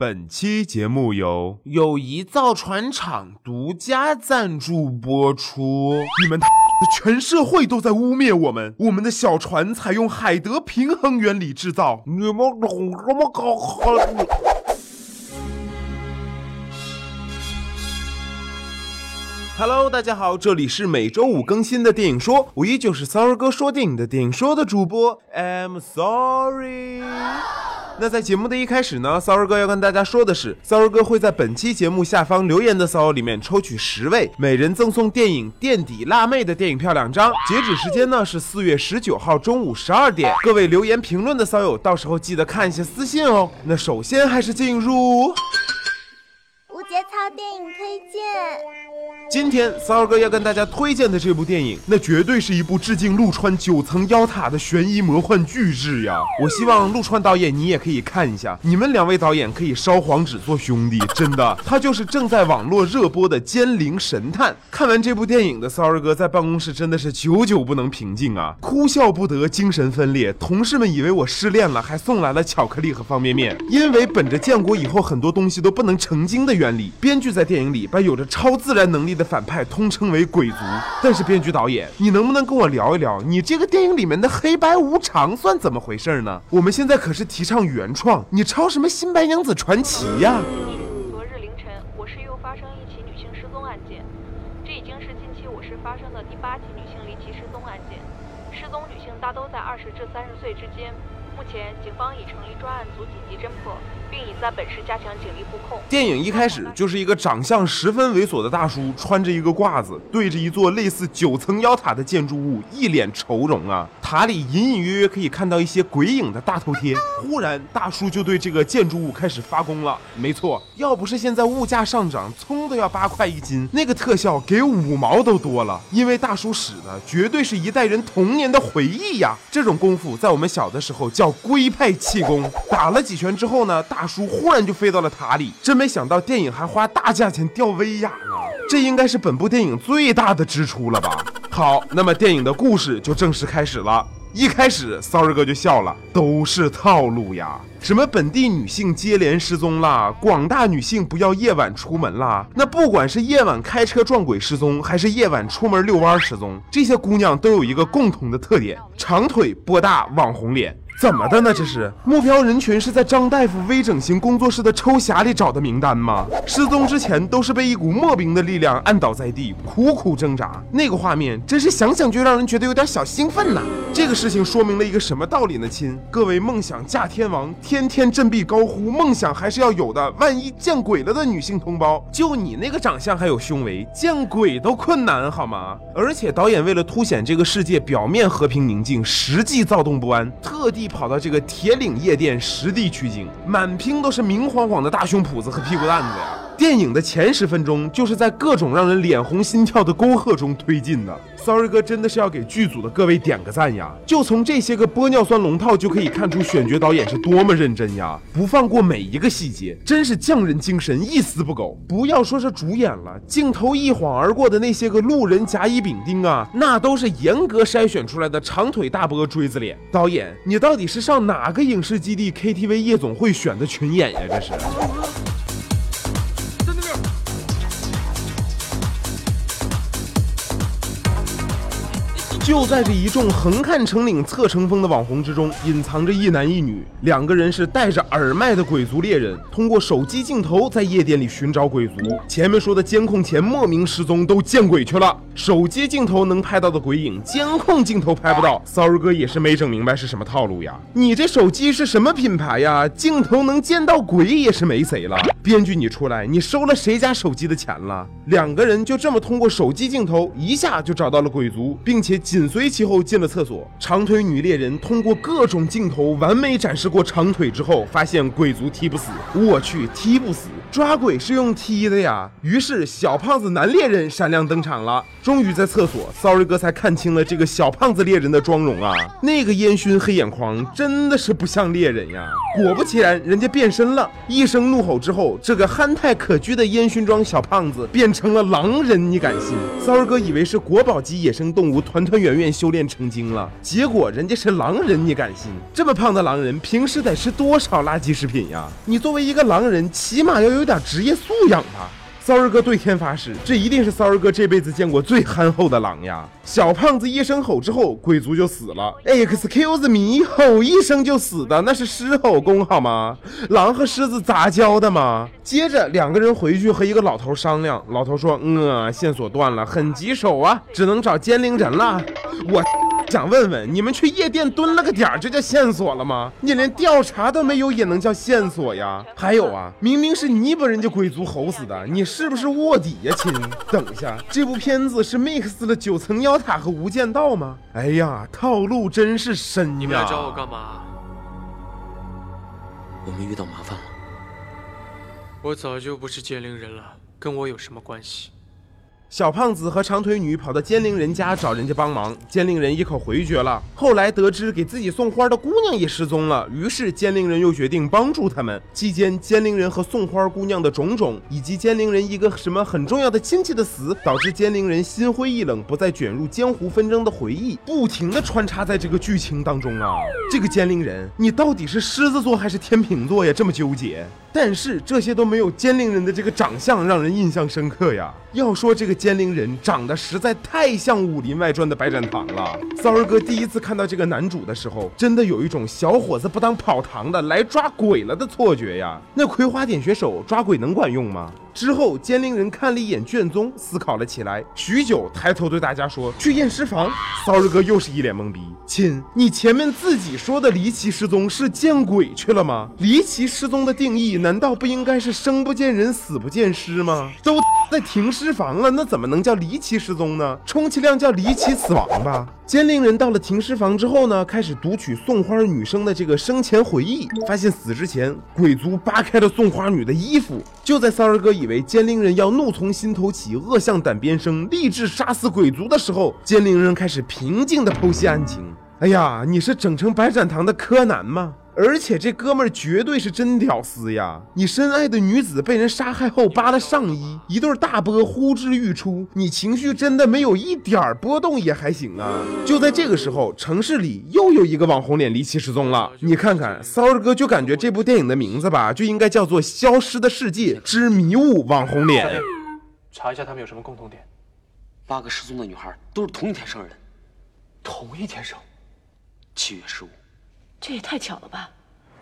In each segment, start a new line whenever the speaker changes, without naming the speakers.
本期节目由
友谊造船厂独家赞助播出。
你们，全社会都在污蔑我们。我们的小船采用海德平衡原理制造。
你们懂什么搞？Hello，大家好，这里是每周五更新的电影说，我依旧是 Sorry 哥说电影的电影说的主播。I'm sorry。那在节目的一开始呢，骚儿哥要跟大家说的是，骚儿哥会在本期节目下方留言的骚友里面抽取十位，每人赠送电影《垫底辣妹》的电影票两张。截止时间呢是四月十九号中午十二点。各位留言评论的骚友，到时候记得看一下私信哦。那首先还是进入无。
节操电影推荐。
今天骚儿哥要跟大家推荐的这部电影，那绝对是一部致敬陆川九层妖塔的悬疑魔幻巨制呀！我希望陆川导演你也可以看一下，你们两位导演可以烧黄纸做兄弟，真的，他就是正在网络热播的《奸灵神探》。看完这部电影的骚儿哥在办公室真的是久久不能平静啊，哭笑不得，精神分裂。同事们以为我失恋了，还送来了巧克力和方便面，因为本着建国以后很多东西都不能成精的原理。编剧在电影里把有着超自然能力的反派通称为鬼族，但是编剧导演，你能不能跟我聊一聊，你这个电影里面的黑白无常算怎么回事呢？我们现在可是提倡原创，你抄什么新白娘子传奇呀？
昨日凌晨，我市又发生一起女性失踪案件，这已经是近期我市发生的第八起女性离奇失踪案件，失踪女性大都在二十至三十岁之间。目前，警方已成立专案组紧急侦破，并已在本市加强警力布控。
电影一开始就是一个长相十分猥琐的大叔，穿着一个褂子，对着一座类似九层妖塔的建筑物，一脸愁容啊。塔里隐隐约约可以看到一些鬼影的大头贴。忽然，大叔就对这个建筑物开始发功了。没错，要不是现在物价上涨，葱都要八块一斤，那个特效给五毛都多了。因为大叔使的绝对是一代人童年的回忆呀。这种功夫在我们小的时候叫。龟派气功打了几拳之后呢，大叔忽然就飞到了塔里。真没想到电影还花大价钱吊威亚呢，这应该是本部电影最大的支出了吧？好，那么电影的故事就正式开始了。一开始，sorry 哥就笑了，都是套路呀。什么本地女性接连失踪啦，广大女性不要夜晚出门啦。那不管是夜晚开车撞鬼失踪，还是夜晚出门遛弯失踪，这些姑娘都有一个共同的特点：长腿、波大、网红脸。怎么的呢？这是目标人群是在张大夫微整形工作室的抽匣里找的名单吗？失踪之前都是被一股莫名的力量按倒在地，苦苦挣扎。那个画面真是想想就让人觉得有点小兴奋呐。这个事情说明了一个什么道理呢？亲，各位梦想嫁天王，天天振臂高呼梦想还是要有的。万一见鬼了的女性同胞，就你那个长相还有胸围，见鬼都困难好吗？而且导演为了凸显这个世界表面和平宁静，实际躁动不安，特地。跑到这个铁岭夜店实地取经，满屏都是明晃晃的大胸脯子和屁股蛋子呀！电影的前十分钟就是在各种让人脸红心跳的沟壑中推进的。Sorry 哥真的是要给剧组的各位点个赞呀！就从这些个玻尿酸龙套就可以看出选角导演是多么认真呀，不放过每一个细节，真是匠人精神一丝不苟。不要说是主演了，镜头一晃而过的那些个路人甲乙丙丁啊，那都是严格筛选出来的长腿大波锥子脸。导演，你到底是上哪个影视基地 KTV 夜总会选的群演呀？这是。就在这一众横看成岭侧成峰的网红之中，隐藏着一男一女，两个人是戴着耳麦的鬼族猎人，通过手机镜头在夜店里寻找鬼族。前面说的监控前莫名失踪都见鬼去了，手机镜头能拍到的鬼影，监控镜头拍不到。Sorry 哥也是没整明白是什么套路呀？你这手机是什么品牌呀？镜头能见到鬼也是没谁了。编剧你出来，你收了谁家手机的钱了？两个人就这么通过手机镜头一下就找到了鬼族，并且紧。紧随其后进了厕所，长腿女猎人通过各种镜头完美展示过长腿之后，发现鬼族踢不死。我去，踢不死，抓鬼是用踢的呀！于是小胖子男猎人闪亮登场了。终于在厕所，Sorry 哥才看清了这个小胖子猎人的妆容啊！那个烟熏黑眼眶真的是不像猎人呀！果不其然，人家变身了。一声怒吼之后，这个憨态可掬的烟熏妆小胖子变成了狼人，你敢信？Sorry 哥以为是国宝级野生动物团团圆。圆修炼成精了。结果人家是狼人，你敢信？这么胖的狼人，平时得吃多少垃圾食品呀？你作为一个狼人，起码要有有点职业素养吧。骚儿哥对天发誓，这一定是骚儿哥这辈子见过最憨厚的狼呀！小胖子一声吼之后，鬼族就死了。Excuse me，吼一声就死的那是狮吼功好吗？狼和狮子杂交的吗？接着两个人回去和一个老头商量，老头说：“嗯，线索断了，很棘手啊，只能找奸灵人了。”我。想问问你们去夜店蹲了个点儿就叫线索了吗？你连调查都没有也能叫线索呀？还有啊，明明是你把人家鬼族吼死的，你是不是卧底呀，亲？等一下，这部片子是 mix 了九层妖塔和无间道吗？哎呀，套路真是深呀！
你们来找我干嘛？
我们遇到麻烦了。
我早就不是剑灵人了，跟我有什么关系？
小胖子和长腿女跑到奸灵人家找人家帮忙，奸灵人一口回绝了。后来得知给自己送花的姑娘也失踪了，于是奸灵人又决定帮助他们。期间，奸灵人和送花姑娘的种种，以及奸灵人一个什么很重要的亲戚的死，导致奸灵人心灰意冷，不再卷入江湖纷争的回忆，不停的穿插在这个剧情当中啊。这个奸灵人，你到底是狮子座还是天秤座呀？这么纠结。但是这些都没有奸灵人的这个长相让人印象深刻呀。要说这个奸灵人长得实在太像《武林外传》的白展堂了。骚儿哥第一次看到这个男主的时候，真的有一种小伙子不当跑堂的来抓鬼了的错觉呀。那葵花点穴手抓鬼能管用吗？之后，监灵人看了一眼卷宗，思考了起来，许久，抬头对大家说：“去验尸房。”骚日哥又是一脸懵逼。亲，你前面自己说的离奇失踪是见鬼去了吗？离奇失踪的定义难道不应该是生不见人，死不见尸吗？都在停尸房了，那怎么能叫离奇失踪呢？充其量叫离奇死亡吧。监灵人到了停尸房之后呢，开始读取送花女生的这个生前回忆，发现死之前鬼族扒开了送花女的衣服。就在三儿哥以为监灵人要怒从心头起，恶向胆边生，立志杀死鬼族的时候，监灵人开始平静的剖析案情。哎呀，你是整成白展堂的柯南吗？而且这哥们儿绝对是真屌丝呀！你深爱的女子被人杀害后扒了上衣，一对大波呼之欲出，你情绪真的没有一点儿波动也还行啊！就在这个时候，城市里又有一个网红脸离奇失踪了。你看看骚儿哥，就感觉这部电影的名字吧，就应该叫做《消失的世界之迷雾网红脸》。
查一下他们有什么共同点。
八个失踪的女孩都是同一天生日的，
同一天生，
七月十五。
这也太巧了吧！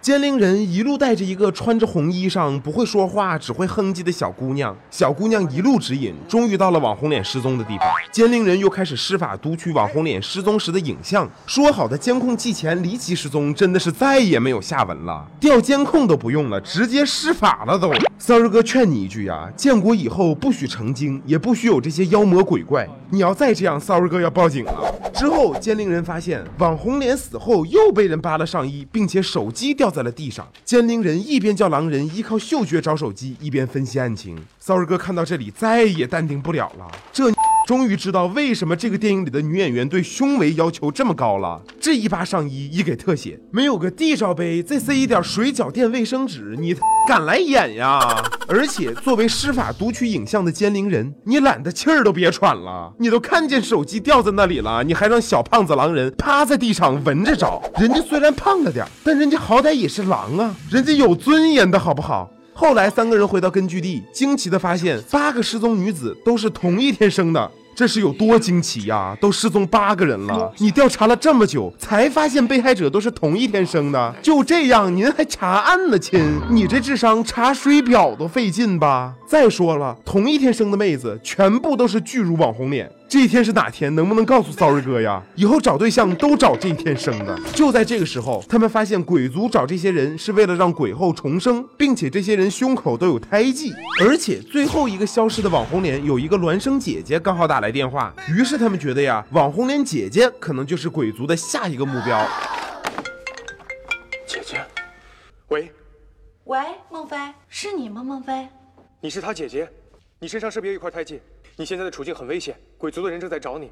监灵人一路带着一个穿着红衣裳、不会说话、只会哼唧的小姑娘，小姑娘一路指引，终于到了网红脸失踪的地方。监灵人又开始施法读取网红脸失踪时的影像。说好的监控器前离奇失踪，真的是再也没有下文了。调监控都不用了，直接施法了都。三儿哥劝你一句呀，建国以后不许成精，也不许有这些妖魔鬼怪。你要再这样，骚儿哥要报警了。之后，监灵人发现网红脸死后又被人扒了上衣，并且手机掉在了地上。监灵人一边叫狼人依靠嗅觉找手机，一边分析案情。骚儿哥看到这里再也淡定不了了，这终于知道为什么这个电影里的女演员对胸围要求这么高了。这一扒上衣一给特写，没有个 D 罩杯，再塞一点水饺垫卫生纸，你敢来演呀？而且作为施法读取影像的奸灵人，你懒得气儿都别喘了。你都看见手机掉在那里了，你还让小胖子狼人趴在地上闻着找？人家虽然胖了点，但人家好歹也是狼啊，人家有尊严的好不好？后来三个人回到根据地，惊奇的发现八个失踪女子都是同一天生的。这是有多惊奇呀！都失踪八个人了，你调查了这么久，才发现被害者都是同一天生的。就这样，您还查案呢，亲？你这智商查水表都费劲吧？再说了，同一天生的妹子全部都是巨乳网红脸。这一天是哪天？能不能告诉骚儿哥呀？以后找对象都找这一天生的。就在这个时候，他们发现鬼族找这些人是为了让鬼后重生，并且这些人胸口都有胎记。而且最后一个消失的网红脸有一个孪生姐姐，刚好打来电话。于是他们觉得呀，网红脸姐姐可能就是鬼族的下一个目标。
姐姐，喂，
喂，孟非，是你吗？孟非，
你是他姐姐，你身上是不是有一块胎记？你现在的处境很危险，鬼族的人正在找你。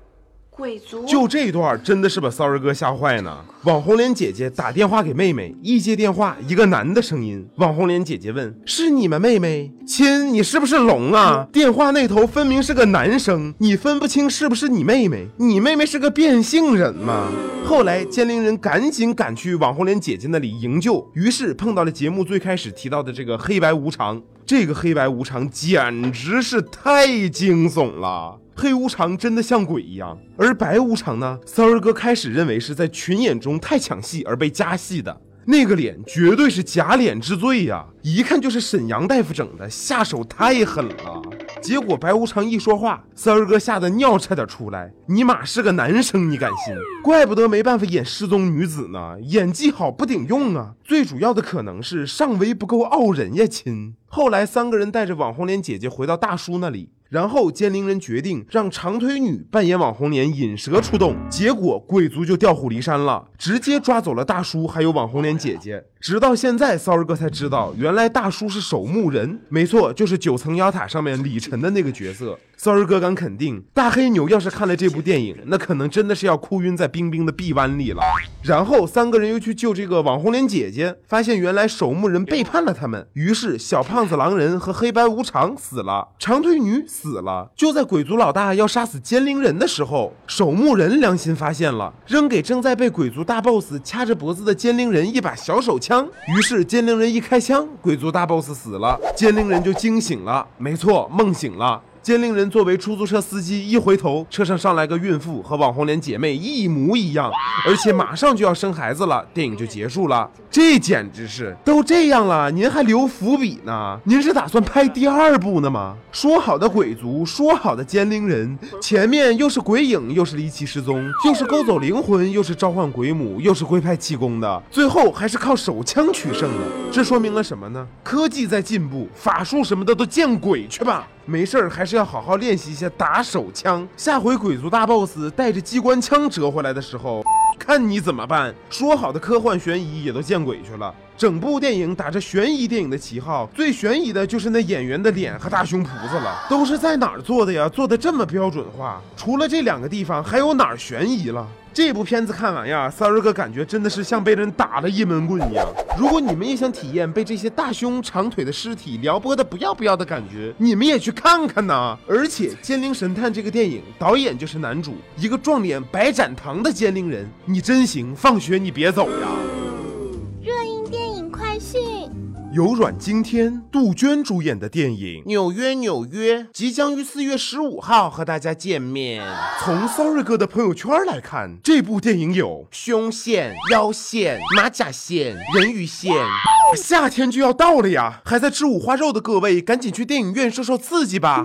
鬼族
就这段真的是把骚儿哥吓坏呢。网红脸姐姐打电话给妹妹，一接电话，一个男的声音。网红脸姐姐问：“是你们妹妹？亲，你是不是聋啊？”电话那头分明是个男生，你分不清是不是你妹妹？你妹妹是个变性人吗？后来监灵人赶紧赶去网红脸姐姐那里营救，于是碰到了节目最开始提到的这个黑白无常。这个黑白无常简直是太惊悚了。黑无常真的像鬼一样，而白无常呢？三儿哥开始认为是在群演中太抢戏而被加戏的。那个脸绝对是假脸之最呀，一看就是沈阳大夫整的，下手太狠了。结果白无常一说话，三儿哥吓得尿差点出来。尼玛是个男生，你敢信？怪不得没办法演失踪女子呢，演技好不顶用啊。最主要的可能是上围不够傲人呀，亲。后来三个人带着网红脸姐姐回到大叔那里。然后监灵人决定让长腿女扮演网红脸引蛇出洞，结果鬼族就调虎离山了，直接抓走了大叔还有网红脸姐姐。直到现在，骚儿哥才知道，原来大叔是守墓人，没错，就是九层妖塔上面李晨的那个角色。骚儿哥敢肯定，大黑牛要是看了这部电影，那可能真的是要哭晕在冰冰的臂弯里了。然后三个人又去救这个网红脸姐姐，发现原来守墓人背叛了他们，于是小胖子狼人和黑白无常死了，长腿女死了。就在鬼族老大要杀死奸灵人的时候，守墓人良心发现了，扔给正在被鬼族大 boss 掐着脖子的奸灵人一把小手枪。枪，于是奸灵人一开枪，鬼族大 boss 死了，奸灵人就惊醒了，没错，梦醒了。奸灵人作为出租车司机，一回头，车上上来个孕妇，和网红脸姐妹一模一样，而且马上就要生孩子了，电影就结束了。这简直是都这样了，您还留伏笔呢？您是打算拍第二部呢吗？说好的鬼族，说好的奸灵人，前面又是鬼影，又是离奇失踪，又是勾走灵魂，又是召唤鬼母，又是龟派气功的，最后还是靠手枪取胜了。这说明了什么呢？科技在进步，法术什么的都见鬼去吧！没事儿，还是要好好练习一下打手枪。下回鬼族大 boss 带着机关枪折回来的时候，看你怎么办。说好的科幻悬疑也都见鬼去了。整部电影打着悬疑电影的旗号，最悬疑的就是那演员的脸和大胸脯子了。都是在哪儿做的呀？做的这么标准化？除了这两个地方，还有哪儿悬疑了？这部片子看完呀，三儿哥感觉真的是像被人打了一闷棍一样。如果你们也想体验被这些大胸长腿的尸体撩拨的不要不要的感觉，你们也去看看呐！而且《奸灵神探》这个电影导演就是男主，一个撞脸白展堂的奸灵人，你真行！放学你别走呀！由阮经天、杜鹃主演的电影《纽约纽约》即将于四月十五号和大家见面。从 Sorry 哥的朋友圈来看，这部电影有胸线、腰线、马甲线、人鱼线。夏天就要到了呀，还在吃五花肉的各位，赶紧去电影院受受刺激吧！